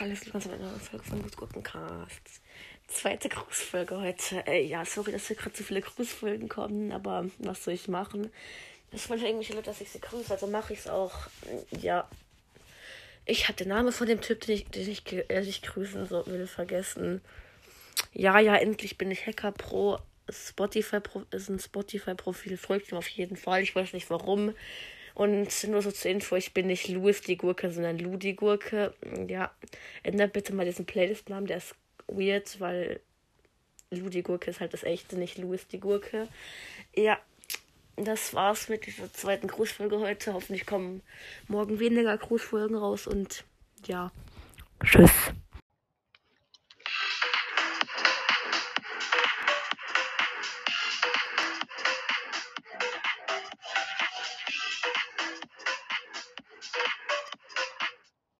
Hallo, willkommen zu einer neuen Folge von Gut Guten Cast. Zweite Grußfolge heute. Ey, ja, sorry, dass hier gerade so viele Grußfolgen kommen, aber was soll ich machen? Das wollen irgendwelche Leute, dass ich sie grüße, also mache ich es auch. Ja. Ich habe den Namen von dem Typ, den ich, den ich, äh, ich grüßen so, will, vergessen. Ja, ja, endlich bin ich Hacker Pro. Spotify ist ein Spotify-Profil, folgt ihm auf jeden Fall. Ich weiß nicht warum. Und nur so zur Info, ich bin nicht Louis die Gurke, sondern Lou die Gurke. Ja, ändert bitte mal diesen Playlist-Namen, der ist weird, weil Lou die Gurke ist halt das echte, nicht Louis die Gurke. Ja, das war's mit dieser zweiten Grußfolge heute. Hoffentlich kommen morgen weniger Grußfolgen raus und ja, tschüss.